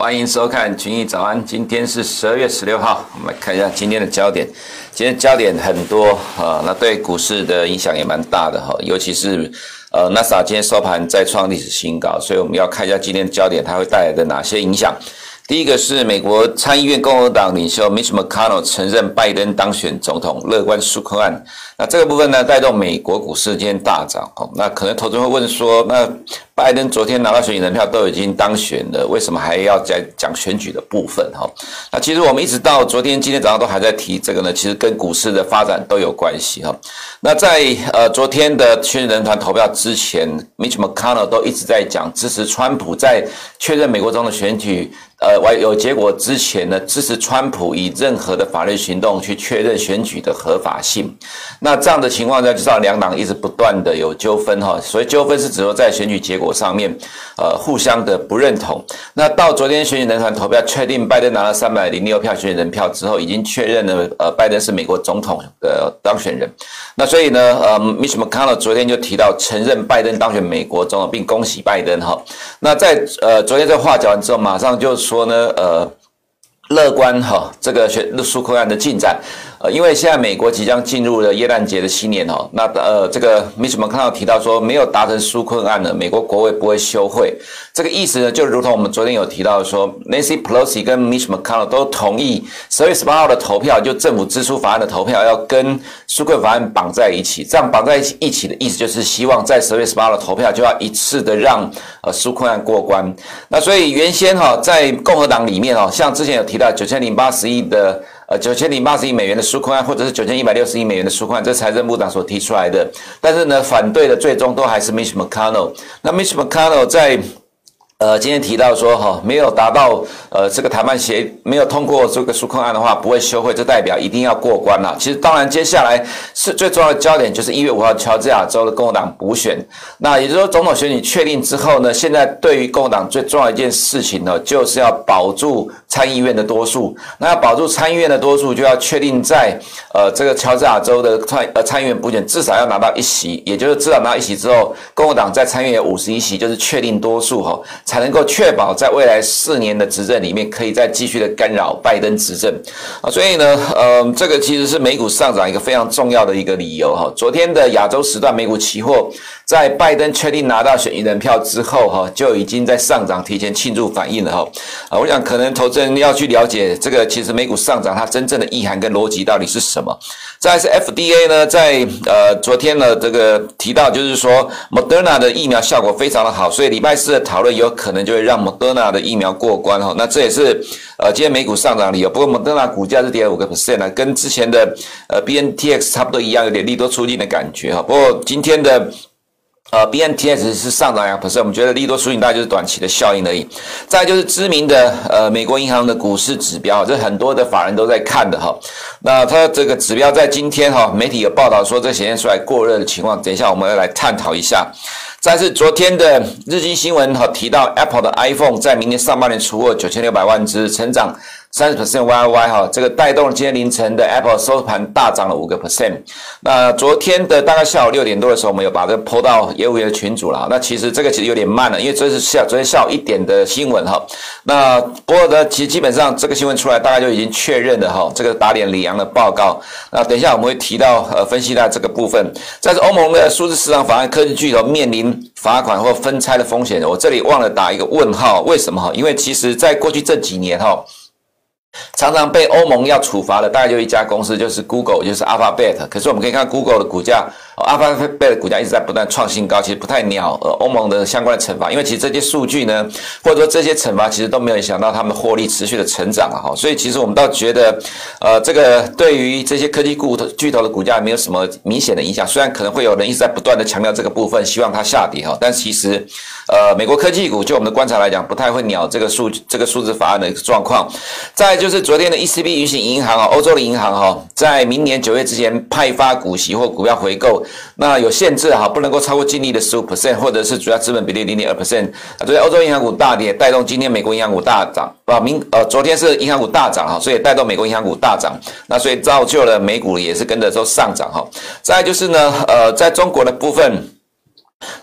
欢迎收看群益早安，今天是十二月十六号，我们来看一下今天的焦点。今天焦点很多啊，那对股市的影响也蛮大的哈，尤其是呃，NASA 今天收盘再创历史新高，所以我们要看一下今天焦点它会带来的哪些影响。第一个是美国参议院共和党领袖 Mitch McConnell 承认拜登当选总统，乐观纾困案。那这个部分呢，带动美国股市今天大涨。哦，那可能投资人会问说，那拜登昨天拿到选举人票都已经当选了，为什么还要再讲选举的部分？哈，那其实我们一直到昨天、今天早上都还在提这个呢，其实跟股市的发展都有关系。哈，那在呃昨天的选举人团投票之前，Mitch McConnell 都一直在讲支持川普，在确认美国总统选举。呃，完有结果之前呢，支持川普以任何的法律行动去确认选举的合法性。那这样的情况下，就知道两党一直不断的有纠纷哈。所以纠纷是指说在选举结果上面，呃，互相的不认同。那到昨天选举人团投票确定拜登拿了三百零六票选举人票之后，已经确认了呃，拜登是美国总统的当选人。那所以呢，呃，Mitch McConnell 昨天就提到承认拜登当选美国总统，并恭喜拜登哈。那在呃昨天这话讲完之后，马上就。说呢，呃，乐观哈，这个选纾困案的进展。呃，因为现在美国即将进入了耶诞节的新年哦，那呃，这个 Mitch McConnell 提到说，没有达成纾困案呢，美国国会不会休会。这个意思呢，就如同我们昨天有提到说，Nancy Pelosi 跟 Mitch McConnell 都同意十月十八号的投票，就政府支出法案的投票要跟纾困法案绑在一起。这样绑在一起的意思就是希望在十月十八号的投票就要一次的让呃纾困案过关。那所以原先哈，在共和党里面哦，像之前有提到九千零八十亿的。呃，九千零八十亿美元的纾困案，或者是九千一百六十亿美元的纾困案，这是财政部长所提出来的。但是呢，反对的最终都还是 Mitch McConnell。那 Mitch McConnell 在。呃，今天提到说哈，没有达到呃这个谈判协议，没有通过这个纾困案的话，不会休会，这代表一定要过关了。其实当然，接下来是最重要的焦点，就是一月五号乔治亚州的共和党补选。那也就是说，总统选举确定之后呢，现在对于共和党最重要一件事情呢，就是要保住参议院的多数。那要保住参议院的多数，就要确定在呃这个乔治亚州的参呃参议院补选至少要拿到一席，也就是至少拿到一席之后，共和党在参议院五十一席，就是确定多数哈。才能够确保在未来四年的执政里面，可以再继续的干扰拜登执政啊，所以呢，呃，这个其实是美股上涨一个非常重要的一个理由哈。昨天的亚洲时段美股期货，在拜登确定拿到选举人票之后哈，就已经在上涨，提前庆祝反应了哈。啊，我想可能投资要去了解这个，其实美股上涨它真正的意涵跟逻辑到底是什么。再来是 FDA 呢，在呃昨天呢这个提到就是说，Moderna 的疫苗效果非常的好，所以礼拜四的讨论有可能就会让 Moderna 的疫苗过关哈。那这也是呃今天美股上涨理由。不过 Moderna 股价是跌五个 percent，跟之前的呃 BNTX 差不多一样，有点利多出尽的感觉哈。不过今天的。呃，BNTS 是上涨两 percent，我们觉得利多输赢大就是短期的效应而已。再就是知名的呃美国银行的股市指标，这很多的法人都在看的哈。那它这个指标在今天哈，媒体有报道说这显现出来过热的情况，等一下我们要来探讨一下。再是昨天的日经新闻哈提到 Apple 的 iPhone 在明年上半年出货九千六百万只，成长。三十 percent Y Y 哈，这个带动今天凌晨的 Apple 收盘大涨了五个 percent。那昨天的大概下午六点多的时候，我们有把这个 po 到业务员的群组了。那其实这个其实有点慢了，因为这是下昨天下午一点的新闻哈。那不过呢，其实基本上这个新闻出来，大概就已经确认了哈。这个打脸里昂的报告。那等一下我们会提到呃分析到这个部分。再是欧盟的数字市场法案，科技巨头面临罚款或分拆的风险。我这里忘了打一个问号，为什么哈？因为其实在过去这几年哈。常常被欧盟要处罚的，大概就一家公司，就是 Google，就是 Alphabet。可是我们可以看 Google 的股价，Alphabet 的股价一直在不断创新高，其实不太鸟呃欧盟的相关的惩罚，因为其实这些数据呢，或者说这些惩罚，其实都没有想到他们获利持续的成长啊哈。所以其实我们倒觉得，呃，这个对于这些科技股巨头的股价没有什么明显的影响。虽然可能会有人一直在不断的强调这个部分，希望它下跌哈，但其实，呃，美国科技股就我们的观察来讲，不太会鸟这个数这个数字法案的一个状况。再就是昨天的 ECB 允许银行啊，欧洲的银行哈，在明年九月之前派发股息或股票回购，那有限制哈，不能够超过净利的十五 percent，或者是主要资本比例零点二 percent。啊，昨天欧洲银行股大跌，带动今天美国银行股大涨啊。明呃，昨天是银行股大涨哈，所以带动美国银行股大涨，那所以造就了美股也是跟着说上涨哈。再就是呢，呃，在中国的部分。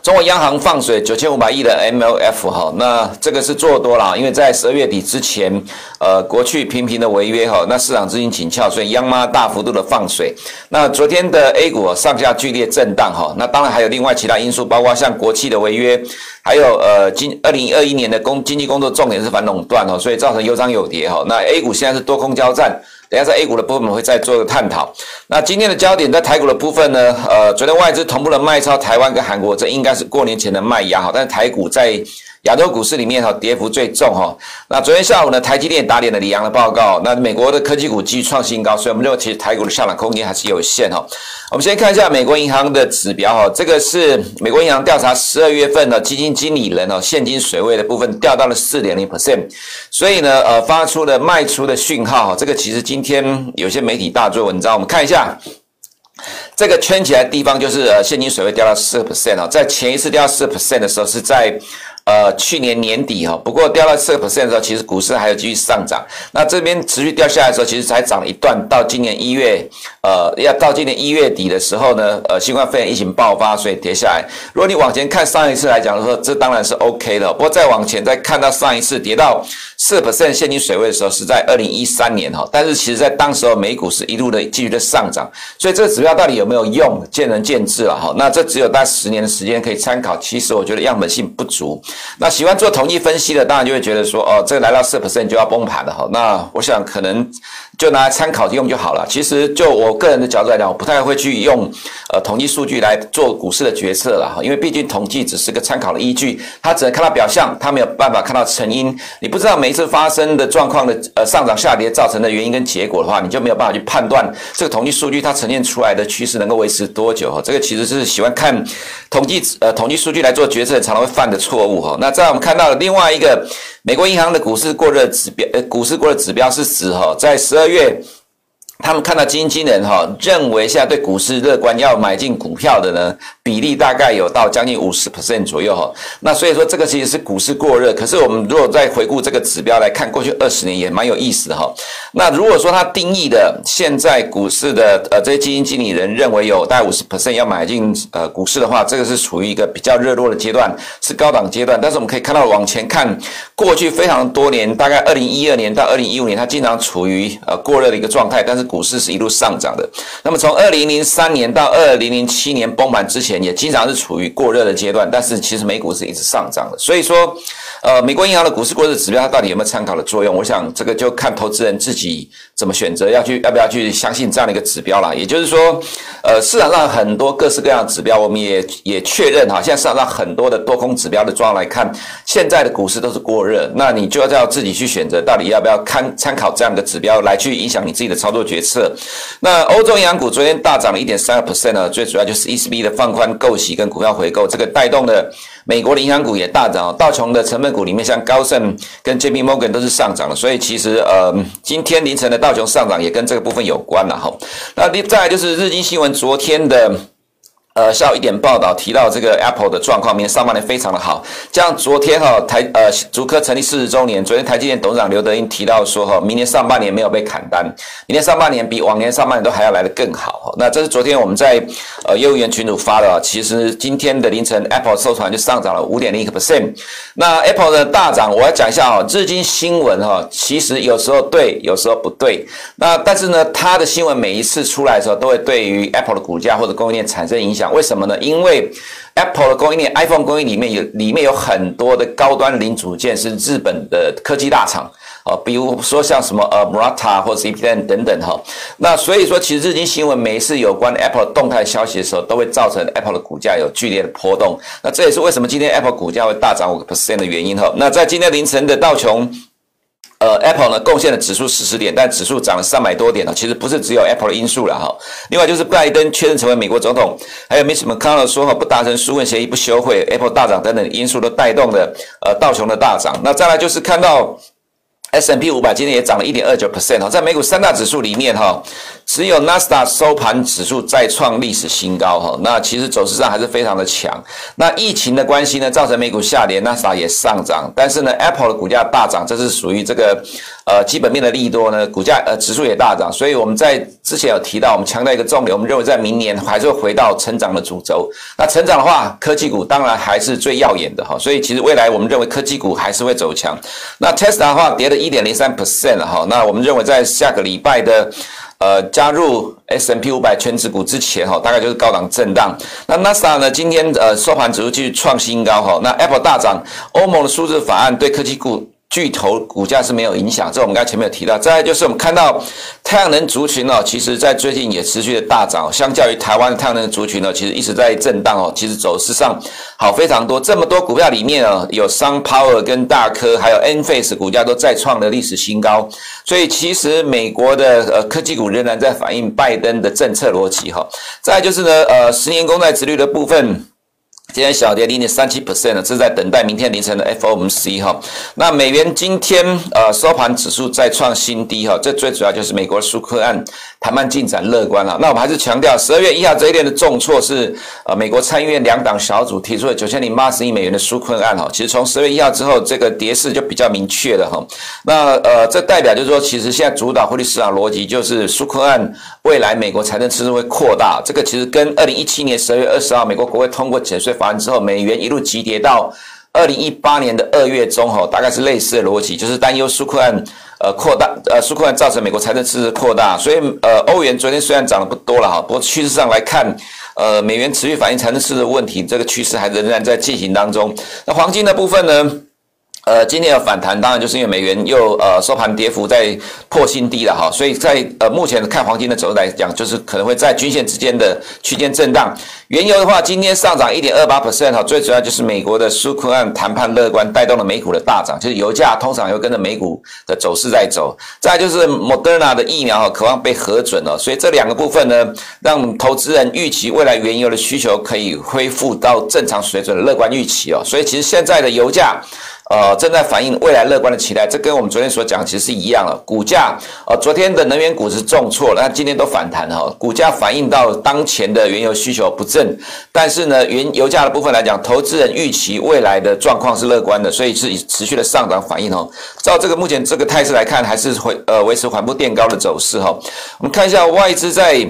中国央行放水九千五百亿的 MLF 哈，那这个是做多了，因为在十二月底之前，呃，国去频频的违约哈，那市场资金紧俏，所以央妈大幅度的放水。那昨天的 A 股上下剧烈震荡哈，那当然还有另外其他因素，包括像国企的违约，还有呃，今二零二一年的工经济工作重点是反垄断哈，所以造成有涨有跌哈。那 A 股现在是多空交战。等下在 A 股的部分，我们会再做个探讨。那今天的焦点在台股的部分呢？呃，昨天外资同步的卖超台湾跟韩国，这应该是过年前的卖压哈。但是台股在亚洲股市里面哈，跌幅最重哈。那昨天下午呢，台积电打脸了里昂的报告。那美国的科技股继续创新高，所以我们认为其实台股的上涨空间还是有限哈。我们先看一下美国银行的指标哈，这个是美国银行调查十二月份的基金经理人哦现金水位的部分掉到了四点零 percent，所以呢呃发出了卖出的讯号。这个其实今天有些媒体大做文章，我们看一下。这个圈起来的地方就是呃现金水位掉到四 percent 啊，在前一次掉到四 percent 的时候是在。呃，去年年底哈，不过掉到四个 percent 的时候，其实股市还有继续上涨。那这边持续掉下来的时候，其实才涨了一段。到今年一月，呃，要到今年一月底的时候呢，呃，新冠肺炎疫情爆发，所以跌下来。如果你往前看上一次来讲的话，这当然是 OK 的。不过再往前再看到上一次跌到四 percent 现金水位的时候，是在二零一三年哈。但是其实在当时候美股是一路的继续的上涨，所以这个指标到底有没有用，见仁见智了哈。那这只有大概十年的时间可以参考，其实我觉得样本性不足。那喜欢做统计分析的，当然就会觉得说，哦，这个来到四 percent 就要崩盘了哈。那我想可能。就拿来参考用就好了。其实就我个人的角度来讲，我不太会去用呃统计数据来做股市的决策了哈，因为毕竟统计只是个参考的依据，它只能看到表象，它没有办法看到成因。你不知道每一次发生的状况的呃上涨下跌造成的原因跟结果的话，你就没有办法去判断这个统计数据它呈现出来的趋势能够维持多久哈。这个其实是喜欢看统计呃统计数据来做决策常常会犯的错误哈。那在我们看到的另外一个。美国银行的股市过热指标，呃，股市过热指标是指哈，在十二月。他们看到基金经理人哈认为现在对股市乐观，要买进股票的呢比例大概有到将近五十 percent 左右哈。那所以说这个其实是股市过热。可是我们如果再回顾这个指标来看，过去二十年也蛮有意思的哈。那如果说他定义的现在股市的呃这些基金经理人认为有大概五十 percent 要买进呃股市的话，这个是处于一个比较热络的阶段，是高档阶段。但是我们可以看到往前看，过去非常多年，大概二零一二年到二零一五年，它经常处于呃过热的一个状态，但是。股市是一路上涨的，那么从二零零三年到二零零七年崩盘之前，也经常是处于过热的阶段，但是其实美股是一直上涨的，所以说，呃，美国银行的股市过热指标它到底有没有参考的作用？我想这个就看投资人自己怎么选择，要去要不要去相信这样的一个指标啦。也就是说，呃，市场上很多各式各样的指标，我们也也确认哈，现在市场上很多的多空指标的状况来看，现在的股市都是过热，那你就要要自己去选择，到底要不要看参考这样的指标来去影响你自己的操作决决策。那欧洲银行股昨天大涨了一点三个 percent 呢，最主要就是 ECB 的放宽购息跟股票回购，这个带动的美国的银行股也大涨。道琼的成分股里面，像高盛跟 JP Morgan 都是上涨的，所以其实呃，今天凌晨的道琼上涨也跟这个部分有关了哈。那第再来就是日经新闻昨天的。呃，下午一点报道提到这个 Apple 的状况，明年上半年非常的好。像昨天哈台呃竹科成立四十周年，昨天台积电董事长刘德英提到说哈，明年上半年没有被砍单，明年上半年比往年上半年都还要来得更好。那这是昨天我们在呃业务员群组发的，其实今天的凌晨 Apple 收盘就上涨了五点零一个 percent。那 Apple 的大涨，我要讲一下哦，日经新闻哈，其实有时候对，有时候不对。那但是呢，它的新闻每一次出来的时候，都会对于 Apple 的股价或者供应链产生影响。为什么呢？因为 Apple 的供应链，iPhone 供应里面有里面有很多的高端零组件是日本的科技大厂啊，比如说像什么呃 Murata 或者 CPN 等等哈。那所以说，其实日经新闻每一次有关 Apple 动态消息的时候，都会造成 Apple 的股价有剧烈的波动。那这也是为什么今天 Apple 股价会大涨五个 percent 的原因哈。那在今天凌晨的道琼。呃，Apple 呢贡献了指数四十点，但指数涨了三百多点呢。其实不是只有 Apple 的因素了哈。另外就是拜登确认成为美国总统，还有 Mitch McConnell 说哈不达成纾困协议不休会，Apple 大涨等等因素都带动了呃道琼的大涨。那再来就是看到。S&P 五百今天也涨了一点二九 percent 哈，在美股三大指数里面哈，只有纳斯达收盘指数再创历史新高哈，那其实走势上还是非常的强。那疫情的关系呢，造成美股下跌，纳斯达也上涨，但是呢，Apple 的股价大涨，这是属于这个呃基本面的利多呢，股价呃指数也大涨，所以我们在之前有提到，我们强调一个重点，我们认为在明年还是会回到成长的主轴。那成长的话，科技股当然还是最耀眼的哈，所以其实未来我们认为科技股还是会走强。那 Tesla 的话跌了一点零三 percent 哈，那我们认为在下个礼拜的呃加入 S M P 五百全指股之前哈，大概就是高档震荡。那 NASA 呢，今天呃收盘指数继续创新高哈，那 Apple 大涨，欧盟的数字法案对科技股。巨头股价是没有影响，这我们刚才前面有提到。再来就是我们看到太阳能族群哦，其实在最近也持续的大涨。相较于台湾的太阳能族群呢，其实一直在震荡哦。其实走势上好非常多，这么多股票里面哦，有 SunPower 跟大科，还有 Enphase 股价都再创了历史新高。所以其实美国的呃科技股仍然在反映拜登的政策逻辑哈。再来就是呢，呃，十年公债殖率的部分。今天小跌零点三七 percent 呢，这是在等待明天凌晨的 FOMC 哈。那美元今天呃收盘指数再创新低哈，这最主要就是美国纾困案谈判进展乐观了。那我们还是强调，十二月一号这一天的重挫是呃美国参议院两党小组提出的九千零八十亿美元的纾困案哈。其实从十二月一号之后，这个跌势就比较明确了哈。那呃这代表就是说，其实现在主导汇率市场逻辑就是纾困案未来美国财政赤字会扩大，这个其实跟二零一七年十二月二十号美国国会通过减税。法案之后，美元一路急跌到二零一八年的二月中，哈，大概是类似的逻辑，就是担忧苏库案呃扩大，呃苏库案造成美国财政赤字扩大，所以呃欧元昨天虽然涨得不多了哈，不过趋势上来看，呃美元持续反映财政赤字问题，这个趋势还仍然在进行当中。那黄金的部分呢？呃，今天有反弹，当然就是因为美元又呃收盘跌幅在破新低了哈，所以在呃目前看黄金的走势来讲，就是可能会在均线之间的区间震荡。原油的话，今天上涨一点二八 percent 哈，最主要就是美国的纾困案谈判乐观，带动了美股的大涨，就是油价通常会跟着美股的走势在走。再就是 Moderna 的疫苗哈，渴望被核准了，所以这两个部分呢，让投资人预期未来原油的需求可以恢复到正常水准的乐观预期哦。所以其实现在的油价。呃，正在反映未来乐观的期待，这跟我们昨天所讲其实是一样的。股价，呃，昨天的能源股是重挫了，那今天都反弹哈。股价反映到当前的原油需求不振，但是呢，原油价的部分来讲，投资人预期未来的状况是乐观的，所以是以持续的上涨反应哦。照这个目前这个态势来看，还是会呃维持缓步垫高的走势哈。我们看一下外资在。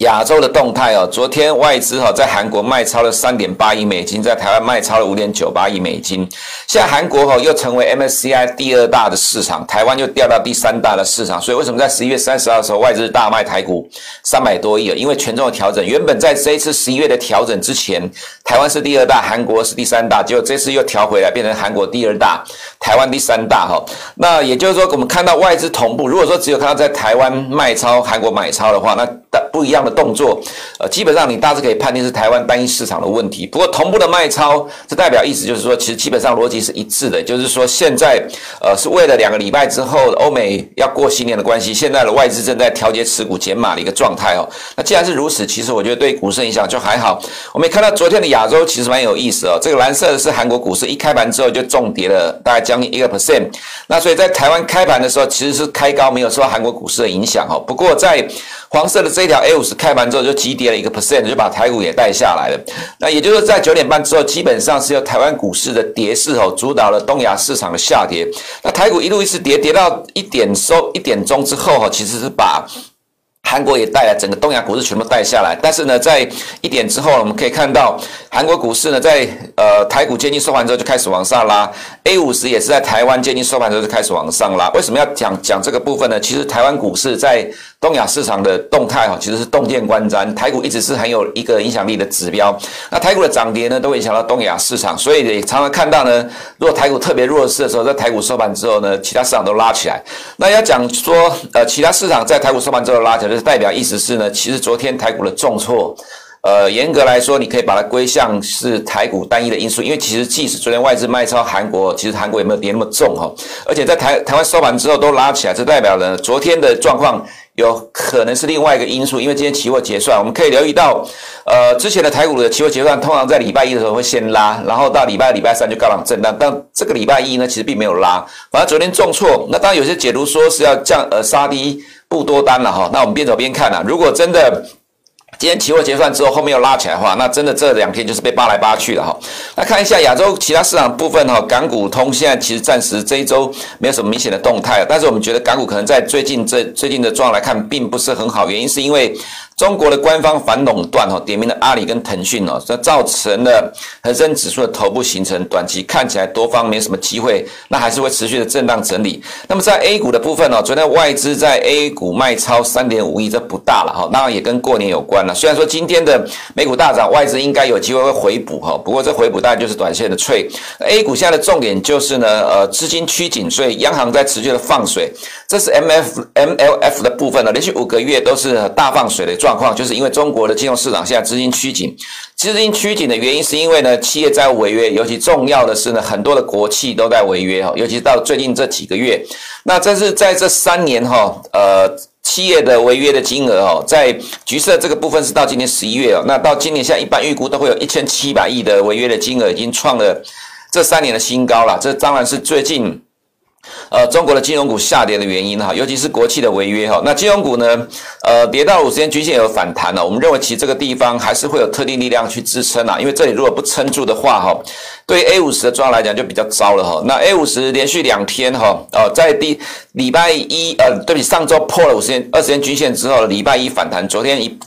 亚洲的动态哦，昨天外资哈在韩国卖超了三点八亿美金，在台湾卖超了五点九八亿美金。现在韩国哈又成为 MSCI 第二大的市场，台湾又掉到第三大的市场。所以为什么在十一月三十号的时候外资大卖台股三百多亿啊？因为权重的调整，原本在这一次十一月的调整之前，台湾是第二大，韩国是第三大，结果这次又调回来变成韩国第二大，台湾第三大哈。那也就是说，我们看到外资同步，如果说只有看到在台湾卖超，韩国买超的话，那不一样的动作，呃，基本上你大致可以判定是台湾单一市场的问题。不过同步的卖超，这代表意思就是说，其实基本上逻辑是一致的，就是说现在呃是为了两个礼拜之后欧美要过新年的关系，现在的外资正在调节持股减码的一个状态哦。那既然是如此，其实我觉得对股市影响就还好。我们也看到昨天的亚洲其实蛮有意思哦，这个蓝色的是韩国股市，一开盘之后就重跌了大概将近一个 percent。那所以在台湾开盘的时候其实是开高，没有受到韩国股市的影响哦。不过在黄色的这一条 A 五十开盘之后就急跌了一个 percent，就把台股也带下来了。那也就是在九点半之后，基本上是由台湾股市的跌势哦主导了东亚市场的下跌。那台股一路一直跌，跌到一点收一点钟之后哈，其实是把。韩国也带来整个东亚股市全部带下来，但是呢，在一点之后，我们可以看到韩国股市呢，在呃台股接近收盘之后就开始往上拉，A 五十也是在台湾接近收盘之后就开始往上拉。为什么要讲讲这个部分呢？其实台湾股市在东亚市场的动态哈，其实是洞见观瞻，台股一直是很有一个影响力的指标。那台股的涨跌呢，都影响到东亚市场，所以也常常看到呢，如果台股特别弱势的时候，在台股收盘之后呢，其他市场都拉起来。那要讲说，呃，其他市场在台股收盘之后拉起来。是代表意思是呢，其实昨天台股的重挫，呃，严格来说，你可以把它归向是台股单一的因素，因为其实即使昨天外资卖超韩国，其实韩国也没有跌那么重哈，而且在台台湾收盘之后都拉起来，这代表了昨天的状况有可能是另外一个因素，因为今天期货结算，我们可以留意到，呃，之前的台股的期货结算通常在礼拜一的时候会先拉，然后到礼拜、礼拜三就高档震荡，但这个礼拜一呢，其实并没有拉，反而昨天重挫，那当然有些解读说是要降呃杀低不多单了哈，那我们边走边看啊，如果真的。今天期货结算之后，后面又拉起来的话，那真的这两天就是被扒来扒去了哈。那看一下亚洲其他市场部分哈，港股通现在其实暂时这一周没有什么明显的动态，但是我们觉得港股可能在最近这最近的状况来看，并不是很好，原因是因为。中国的官方反垄断哦，点名了阿里跟腾讯哦，这造成了恒生指数的头部形成，短期看起来多方没什么机会，那还是会持续的震荡整理。那么在 A 股的部分哦，昨天外资在 A 股卖超三点五亿，这不大了哈，当然也跟过年有关了。虽然说今天的美股大涨，外资应该有机会会回补哈，不过这回补大概就是短线的 trade。A 股现在的重点就是呢，呃，资金趋紧，所以央行在持续的放水，这是 M F M L F 的部分呢，连续五个月都是大放水的。状况就是因为中国的金融市场现在资金趋紧，资金趋紧的原因是因为呢，企业债务违约，尤其重要的是呢，很多的国企都在违约哈，尤其到最近这几个月，那这是在这三年哈，呃，企业的违约的金额哦，在橘色这个部分是到今年十一月哦，那到今年现在一般预估都会有一千七百亿的违约的金额，已经创了这三年的新高了，这当然是最近。呃，中国的金融股下跌的原因哈，尤其是国企的违约哈，那金融股呢，呃，跌到五十天均线有反弹了，我们认为其实这个地方还是会有特定力量去支撑啊，因为这里如果不撑住的话哈，对 A 五十的状况来讲就比较糟了哈。那 A 五十连续两天哈，呃，在第礼拜一呃，对比上周破了五十天二十天均线之后，礼拜一反弹，昨天一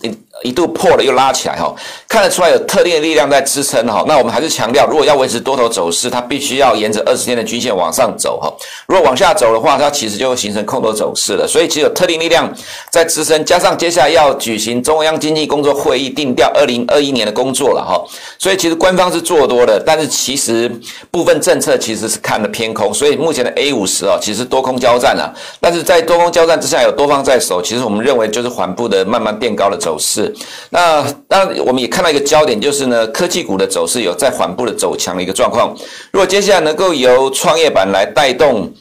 一。度破了又拉起来哈，看得出来有特定的力量在支撑哈。那我们还是强调，如果要维持多头走势，它必须要沿着二十天的均线往上走哈。如果往下走的话，它其实就会形成空头走势了。所以其实有特定力量在支撑，加上接下来要举行中央经济工作会议，定调二零二一年的工作了哈。所以其实官方是做多的，但是其实部分政策其实是看的偏空。所以目前的 A 五十哦，其实多空交战了。但是在多空交战之下，有多方在手，其实我们认为就是缓步的慢慢垫高的走势。那当，我们也看到一个焦点，就是呢，科技股的走势有在缓步的走强的一个状况。如果接下来能够由创业板来带动。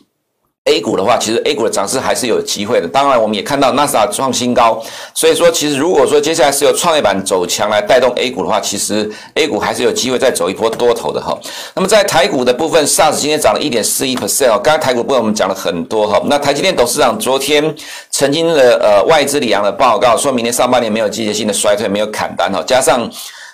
A 股的话，其实 A 股的涨势还是有机会的。当然，我们也看到纳斯达创新高，所以说，其实如果说接下来是由创业板走强来带动 A 股的话，其实 A 股还是有机会再走一波多头的哈。那么在台股的部分，SARS 今天涨了一点四一 percent 哦。刚才台股部分我们讲了很多哈。那台积电董事长昨天曾经的呃外资里昂的报告，说明年上半年没有季节性的衰退，没有砍单哈，加上。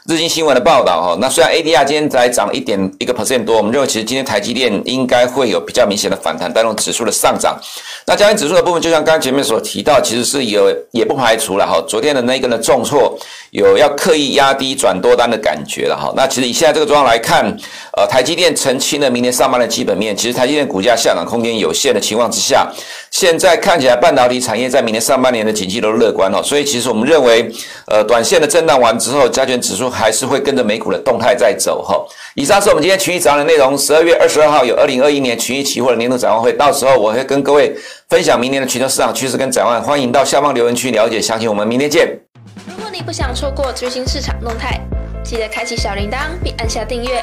日经新闻的报道哈，那虽然 ADR 今天才涨了一点一个 percent 多，我们认为其实今天台积电应该会有比较明显的反弹，带动指数的上涨。那加权指数的部分，就像刚刚前面所提到，其实是有也不排除了哈，昨天的那个呢重挫，有要刻意压低转多单的感觉了哈。那其实以现在这个状况来看，呃，台积电澄清了明年上半的基本面，其实台积电股价下涨空间有限的情况之下，现在看起来半导体产业在明年上半年的景气都乐观哦，所以其实我们认为，呃，短线的震荡完之后，加权指数。还是会跟着美股的动态在走哈。以上是我们今天群益早上的内容。十二月二十二号有二零二一年群益期货的年度展望会，到时候我会跟各位分享明年的全球市场趋势跟展望。欢迎到下方留言区了解详情。我们明天见。如果你不想错过最新市场动态，记得开启小铃铛并按下订阅。